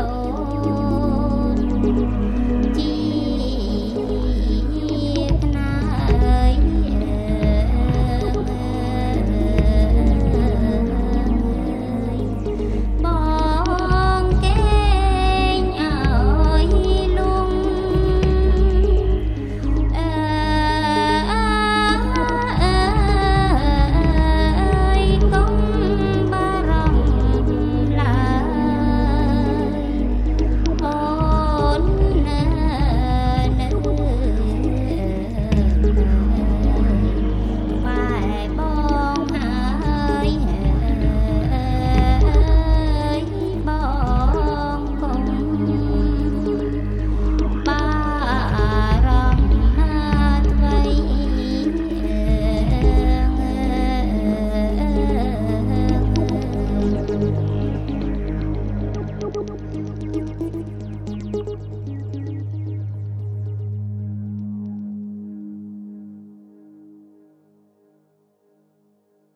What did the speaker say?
Oh.